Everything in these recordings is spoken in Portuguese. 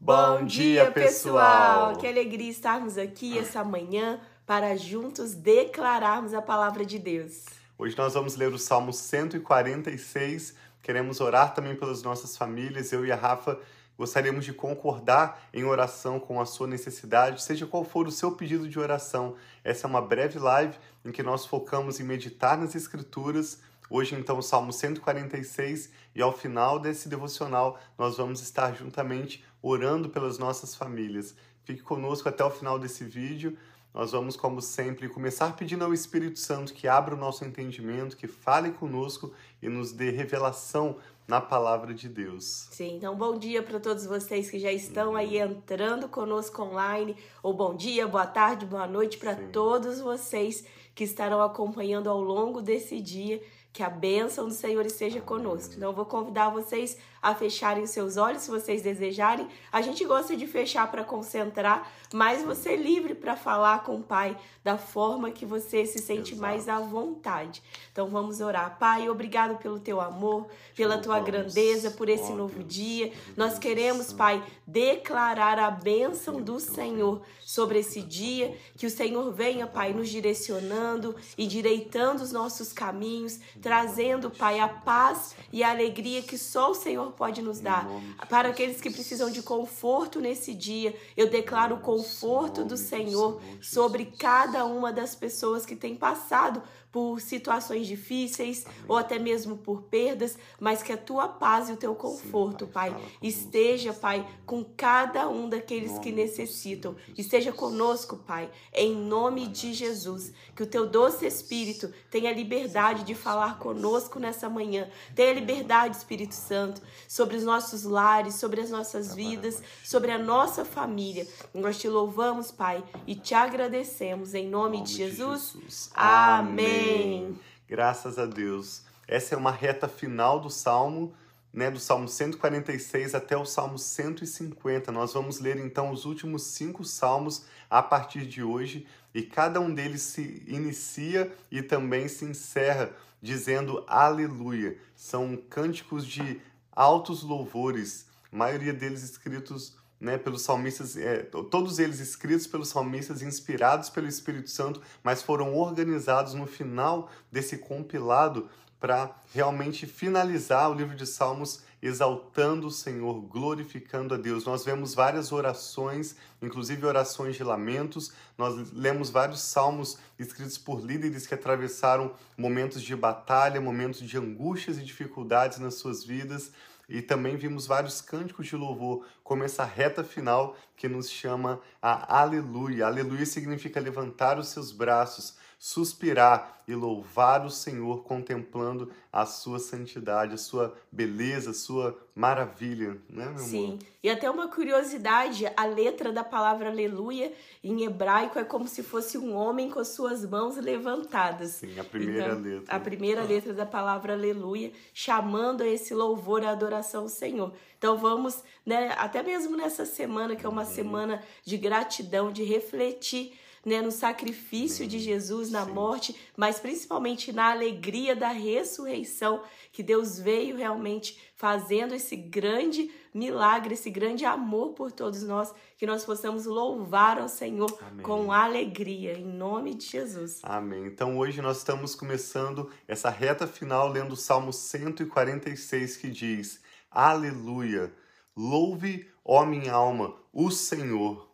Bom dia, pessoal! Que alegria estarmos aqui essa manhã para juntos declararmos a palavra de Deus. Hoje nós vamos ler o Salmo 146. Queremos orar também pelas nossas famílias. Eu e a Rafa gostaríamos de concordar em oração com a sua necessidade, seja qual for o seu pedido de oração. Essa é uma breve live em que nós focamos em meditar nas Escrituras. Hoje, então, o Salmo 146, e ao final desse devocional, nós vamos estar juntamente orando pelas nossas famílias. Fique conosco até o final desse vídeo. Nós vamos, como sempre, começar pedindo ao Espírito Santo que abra o nosso entendimento, que fale conosco e nos dê revelação na palavra de Deus. Sim, então bom dia para todos vocês que já estão aí entrando conosco online, ou bom dia, boa tarde, boa noite para todos vocês que estarão acompanhando ao longo desse dia. Que a bênção do Senhor esteja conosco. Então, eu vou convidar vocês a fecharem os seus olhos, se vocês desejarem. A gente gosta de fechar para concentrar, mas você é livre para falar com o Pai da forma que você se sente Exato. mais à vontade. Então, vamos orar. Pai, obrigado pelo teu amor, pela tua grandeza, por esse novo dia. Nós queremos, Pai, declarar a bênção do Senhor sobre esse dia. Que o Senhor venha, Pai, nos direcionando e direitando os nossos caminhos trazendo, Pai, a paz e a alegria que só o Senhor pode nos dar. Para aqueles que precisam de conforto nesse dia, eu declaro o conforto do Senhor sobre cada uma das pessoas que têm passado por situações difíceis Amém. ou até mesmo por perdas, mas que a tua paz e o teu conforto, Sim, Pai, pai esteja, Pai, com cada um daqueles que necessitam. Esteja conosco, Pai, em nome de Jesus. Que o teu doce Espírito tenha liberdade de falar conosco nessa manhã. Tenha liberdade, Espírito Santo, sobre os nossos lares, sobre as nossas vidas, sobre a nossa família. Nós te louvamos, Pai, e te agradecemos em nome, de Jesus. Amém. Amém. Graças a Deus. Essa é uma reta final do Salmo, né, do Salmo 146 até o Salmo 150. Nós vamos ler então os últimos cinco salmos a partir de hoje e cada um deles se inicia e também se encerra dizendo aleluia. São cânticos de altos louvores, maioria deles escritos né, pelos salmistas, é, todos eles escritos pelos salmistas, inspirados pelo Espírito Santo, mas foram organizados no final desse compilado para realmente finalizar o livro de Salmos exaltando o Senhor, glorificando a Deus. Nós vemos várias orações, inclusive orações de lamentos. Nós lemos vários salmos escritos por líderes que atravessaram momentos de batalha, momentos de angústias e dificuldades nas suas vidas e também vimos vários cânticos de louvor, como essa reta final que nos chama a aleluia. Aleluia significa levantar os seus braços, suspirar e louvar o Senhor contemplando a sua santidade, a sua beleza, a sua maravilha, né, meu Sim. Amor? E até uma curiosidade, a letra da palavra aleluia em hebraico é como se fosse um homem com as suas mãos levantadas. Sim, a primeira então, letra. A primeira ah. letra da palavra aleluia, chamando a esse louvor e adoração ao Senhor. Então vamos, né, até mesmo nessa semana que é uma uhum. semana de gratidão, de refletir né, no sacrifício de Jesus na Sim. morte, mas principalmente na alegria da ressurreição, que Deus veio realmente fazendo esse grande milagre, esse grande amor por todos nós, que nós possamos louvar ao Senhor Amém. com alegria, em nome de Jesus. Amém. Então hoje nós estamos começando essa reta final lendo o Salmo 146 que diz: Aleluia! Louve, ó minha alma, o Senhor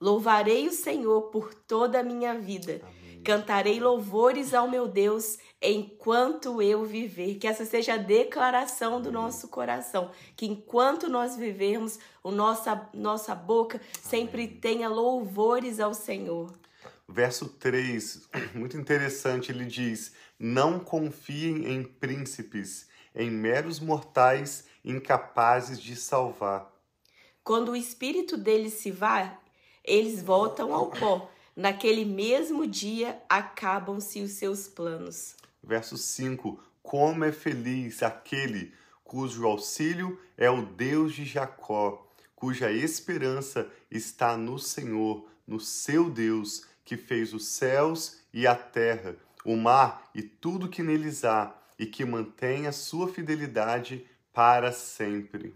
Louvarei o Senhor por toda a minha vida. Amém. Cantarei louvores ao meu Deus enquanto eu viver. Que essa seja a declaração do nosso coração. Que enquanto nós vivermos, o nossa, nossa boca sempre Amém. tenha louvores ao Senhor. Verso 3, muito interessante, ele diz: Não confiem em príncipes, em meros mortais incapazes de salvar. Quando o espírito deles se vá, eles voltam ao pó. Naquele mesmo dia acabam-se os seus planos. Verso 5: Como é feliz aquele cujo auxílio é o Deus de Jacó, cuja esperança está no Senhor, no seu Deus, que fez os céus e a terra, o mar e tudo que neles há, e que mantém a sua fidelidade para sempre.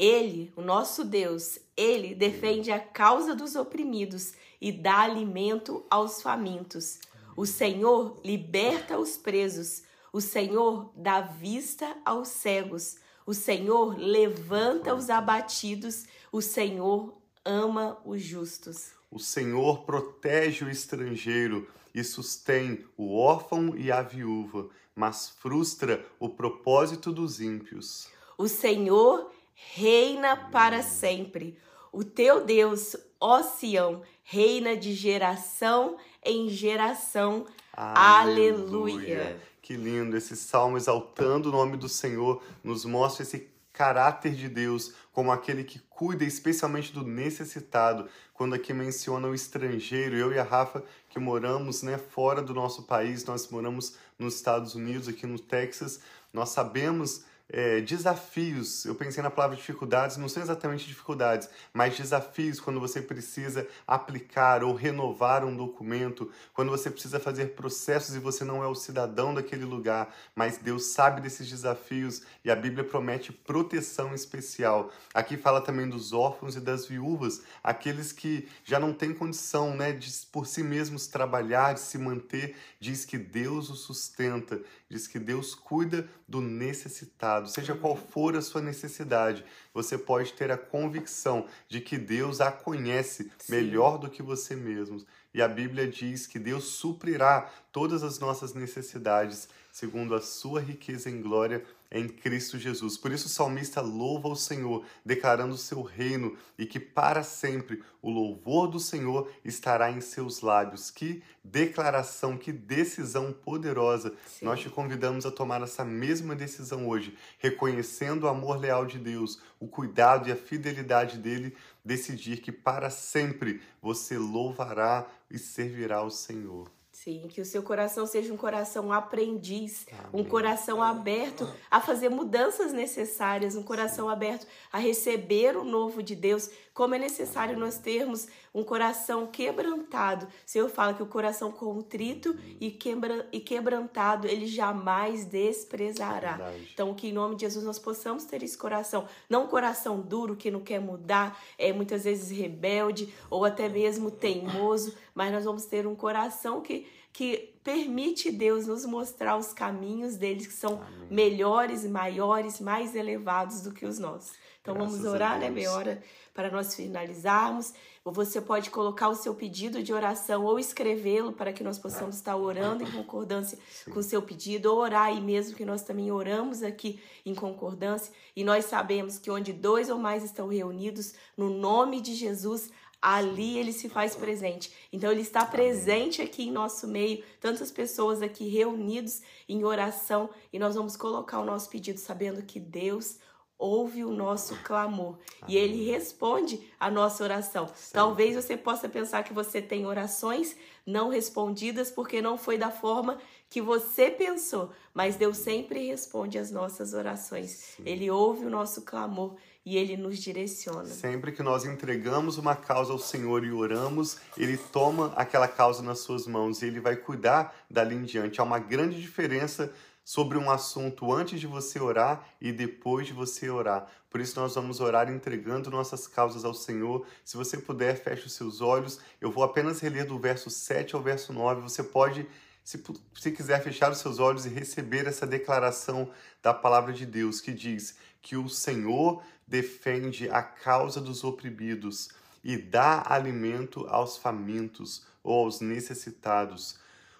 Ele, o nosso Deus, ele defende a causa dos oprimidos e dá alimento aos famintos. O Senhor liberta os presos. O Senhor dá vista aos cegos. O Senhor levanta os abatidos. O Senhor ama os justos. O Senhor protege o estrangeiro e sustém o órfão e a viúva, mas frustra o propósito dos ímpios. O Senhor reina para sempre. O teu Deus, ó Sião, reina de geração em geração. Aleluia. Aleluia. Que lindo esse salmo exaltando o nome do Senhor, nos mostra esse caráter de Deus como aquele que cuida especialmente do necessitado. Quando aqui menciona o estrangeiro, eu e a Rafa que moramos, né, fora do nosso país, nós moramos nos Estados Unidos, aqui no Texas, nós sabemos é, desafios. Eu pensei na palavra dificuldades, não são exatamente dificuldades, mas desafios quando você precisa aplicar ou renovar um documento, quando você precisa fazer processos e você não é o cidadão daquele lugar, mas Deus sabe desses desafios e a Bíblia promete proteção especial. Aqui fala também dos órfãos e das viúvas, aqueles que já não têm condição né, de por si mesmos trabalhar, de se manter, diz que Deus os sustenta, diz que Deus cuida do necessitado, seja qual for a sua necessidade, você pode ter a convicção de que Deus a conhece Sim. melhor do que você mesmo. E a Bíblia diz que Deus suprirá todas as nossas necessidades segundo a sua riqueza em glória em Cristo Jesus. Por isso o salmista louva o Senhor, declarando o seu reino e que para sempre o louvor do Senhor estará em seus lábios. Que declaração, que decisão poderosa. Sim. Nós te convidamos a tomar essa mesma decisão hoje, reconhecendo o amor leal de Deus, o cuidado e a fidelidade dele, decidir que para sempre você louvará e servirá ao Senhor. Sim, que o seu coração seja um coração aprendiz, Amém. um coração aberto a fazer mudanças necessárias, um coração Sim. aberto a receber o novo de Deus, como é necessário nós termos um coração quebrantado. O Senhor fala que o coração contrito e, quebra, e quebrantado ele jamais desprezará. Verdade. Então, que em nome de Jesus nós possamos ter esse coração, não um coração duro que não quer mudar, é muitas vezes rebelde ou até mesmo teimoso, mas nós vamos ter um coração que que permite Deus nos mostrar os caminhos deles que são Amém. melhores, maiores, mais elevados do que os nossos. Então Graças vamos orar, né, meia hora para nós finalizarmos. Você pode colocar o seu pedido de oração ou escrevê-lo para que nós possamos estar orando em concordância Sim. com o seu pedido, ou orar aí mesmo, que nós também oramos aqui em concordância. E nós sabemos que onde dois ou mais estão reunidos, no nome de Jesus, ali ele se faz presente. Então ele está presente aqui em nosso meio, tantas pessoas aqui reunidos em oração, e nós vamos colocar o nosso pedido sabendo que Deus ouve o nosso clamor Amém. e ele responde a nossa oração. Sim. Talvez você possa pensar que você tem orações não respondidas porque não foi da forma que você pensou, mas Deus sempre responde as nossas orações. Sim. Ele ouve o nosso clamor e ele nos direciona. Sempre que nós entregamos uma causa ao Senhor e oramos, ele toma aquela causa nas suas mãos e ele vai cuidar dali em diante. Há uma grande diferença sobre um assunto antes de você orar e depois de você orar. Por isso nós vamos orar entregando nossas causas ao Senhor. Se você puder, feche os seus olhos. Eu vou apenas reler do verso 7 ao verso 9. Você pode se, se quiser fechar os seus olhos e receber essa declaração da palavra de Deus que diz que o Senhor defende a causa dos oprimidos e dá alimento aos famintos ou aos necessitados.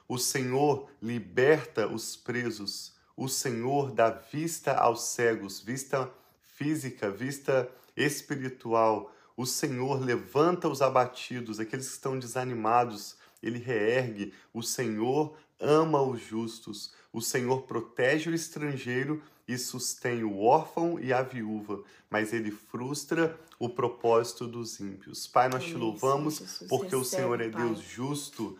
O Senhor liberta os presos. O Senhor dá vista aos cegos, vista física, vista espiritual. O Senhor levanta os abatidos, aqueles que estão desanimados, ele reergue. O Senhor ama os justos. O Senhor protege o estrangeiro e sustém o órfão e a viúva, mas ele frustra o propósito dos ímpios. Pai, nós te louvamos Sim, porque Recebe, o Senhor é Deus justo,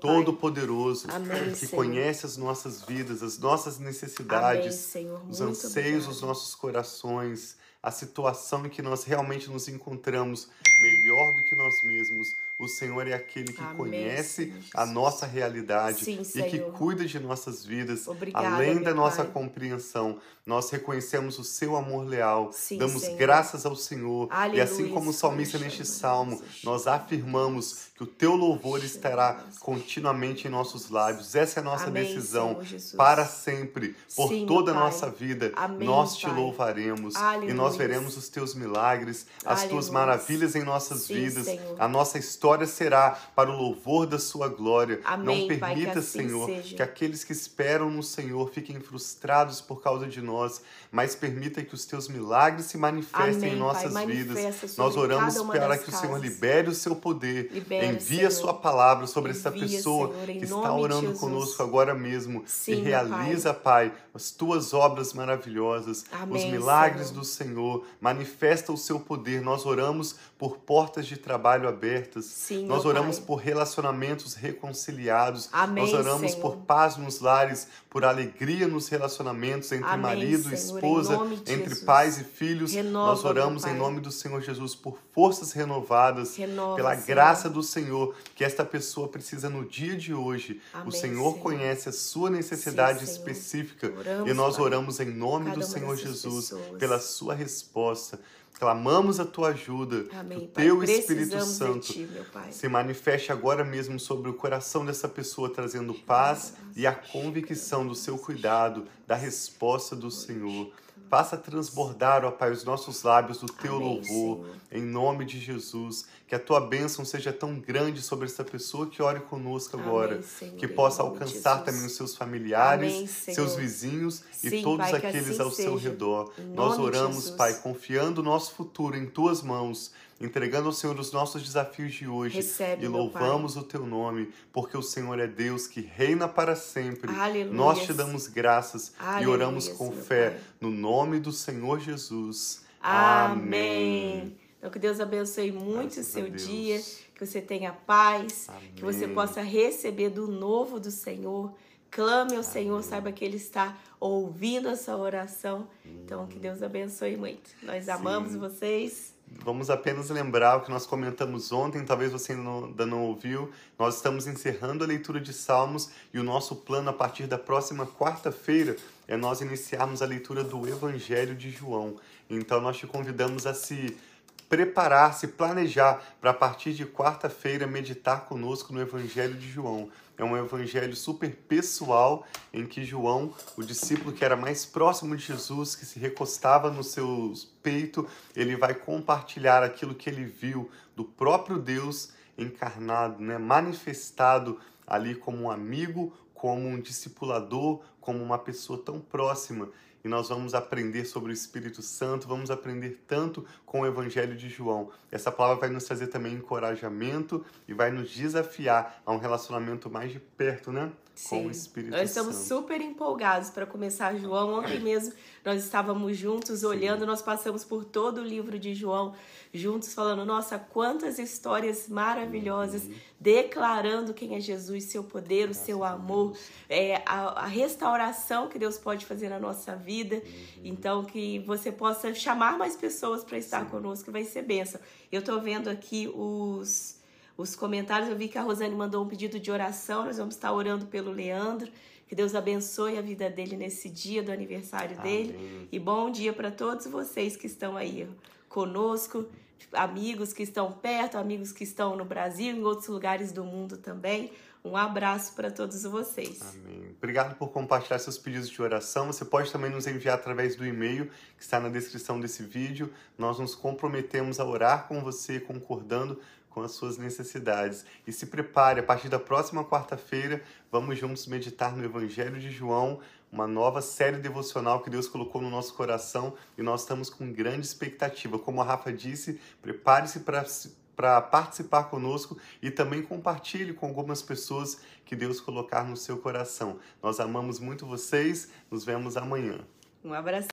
todo-poderoso, que Senhor. conhece as nossas vidas, as nossas necessidades, Amém, os anseios dos nossos corações, a situação em que nós realmente nos encontramos melhor do que nós mesmos o Senhor é aquele que Amém, conhece Senhor a nossa realidade Sim, e que cuida de nossas vidas, Obrigada, além da nossa Pai. compreensão. Nós reconhecemos o seu amor leal, Sim, damos Senhor. graças ao Senhor. E Aleluia, assim como o salmista neste salmo, nós afirmamos que o teu louvor estará continuamente em nossos lábios. Essa é a nossa Amém, decisão para sempre, por Sim, toda a nossa vida. Amém, nós te Pai. louvaremos e Aleluia. nós veremos os teus milagres, as tuas Aleluia. maravilhas em nossas vidas. A nossa história será para o louvor da sua glória. Amém, Não Pai, que permita, assim Senhor, seja. que aqueles que esperam no Senhor fiquem frustrados por causa de nós, mas permita que os teus milagres se manifestem Amém, em nossas Pai, vidas. Nós oramos para que o Senhor casas. libere o seu poder. Libera, Envia a Senhor. sua palavra sobre essa pessoa Senhor, que está orando conosco agora mesmo Sim, e realiza, Pai, as tuas obras maravilhosas, Amém, os milagres Senhor. do Senhor. Manifesta o seu poder. Nós oramos por portas de trabalho abertas. Sim, Nós oramos Pai. por relacionamentos reconciliados. Amém, Nós oramos Senhor. por paz nos lares, por alegria nos relacionamentos entre Amém, marido e Senhor, esposa, entre Jesus. pais e filhos. Renova, Nós oramos em nome do Senhor Jesus por forças renovadas, Renova, pela Senhor. graça do Senhor que esta pessoa precisa no dia de hoje. o Amém, Senhor Senhor. conhece a sua necessidade Sim, específica Oramos, e nós oramos em nome do Senhor Jesus pessoas. pela sua resposta. Clamamos a tua ajuda, Amém, que o Pai. teu Espírito Precisamos Santo Ti, Pai. se manifeste agora mesmo sobre o coração dessa pessoa, trazendo paz e a convicção do seu cuidado, da resposta do Senhor. Faça transbordar, ó Pai, os nossos lábios do teu Amém, louvor, Senhor. em nome de Jesus. Que a tua bênção seja tão grande sobre essa pessoa que ore conosco Amém, agora. Senhor, que possa alcançar também os seus familiares, Amém, seus vizinhos e Sim, todos Pai, que aqueles assim ao seu seja. redor. Em Nós oramos. Pai, confiando o nosso futuro em tuas mãos, entregando ao Senhor os nossos desafios de hoje Recebe, e louvamos o teu nome, porque o Senhor é Deus que reina para sempre. Aleluias. Nós te damos graças e oramos com fé Pai. no nome do Senhor Jesus. Amém. Então que Deus abençoe muito Graças o seu dia, que você tenha paz, que você Amém. possa receber do novo do Senhor. Clame ao Senhor, saiba que Ele está ouvindo a sua oração. Então que Deus abençoe muito. Nós amamos vocês. Vamos apenas lembrar o que nós comentamos ontem, talvez você ainda não, ouviu. Nós estamos encerrando a leitura de Salmos e o nosso plano a partir da próxima quarta-feira é nós iniciarmos a leitura do Evangelho de João. Então nós te convidamos a se preparar, se planejar para a partir de quarta-feira meditar conosco no Evangelho de João. É um evangelho super pessoal em que João, o discípulo que era mais próximo de Jesus, que se recostava no seu peito, ele vai compartilhar aquilo que ele viu do próprio Deus encarnado, né, manifestado ali como um amigo, como um discipulador, como uma pessoa tão próxima e nós vamos aprender sobre o Espírito Santo, vamos aprender tanto com o Evangelho de João. Essa palavra vai nos trazer também encorajamento e vai nos desafiar a um relacionamento mais de perto, né? Com o Espírito Nós estamos Santo. super empolgados para começar João. Ontem mesmo nós estávamos juntos olhando, nós passamos por todo o livro de João, juntos falando, nossa, quantas histórias maravilhosas, Uhum. declarando quem é Jesus, seu poder, o seu amor, é, a, a restauração que Deus pode fazer na nossa vida. Uhum. Então, que você possa chamar mais pessoas para estar conosco, que vai ser bênção. Eu estou vendo aqui os os comentários. Eu vi que a Rosane mandou um pedido de oração. Nós vamos estar orando pelo Leandro. Que Deus abençoe a vida dele nesse dia do aniversário dele. Amém. E bom dia para todos vocês que estão aí conosco, amigos que estão perto, amigos que estão no Brasil, em outros lugares do mundo também. Um abraço para todos vocês. Amém. Obrigado por compartilhar seus pedidos de oração. Você pode também nos enviar através do e-mail que está na descrição desse vídeo. Nós nos comprometemos a orar com você, concordando com as suas necessidades. E se prepare, a partir da próxima quarta-feira, vamos juntos meditar no Evangelho de João, uma nova série devocional que Deus colocou no nosso coração e nós estamos com grande expectativa. Como a Rafa disse, prepare-se para para participar conosco e também compartilhe com algumas pessoas que Deus colocar no seu coração. Nós amamos muito vocês, nos vemos amanhã. Um abraço.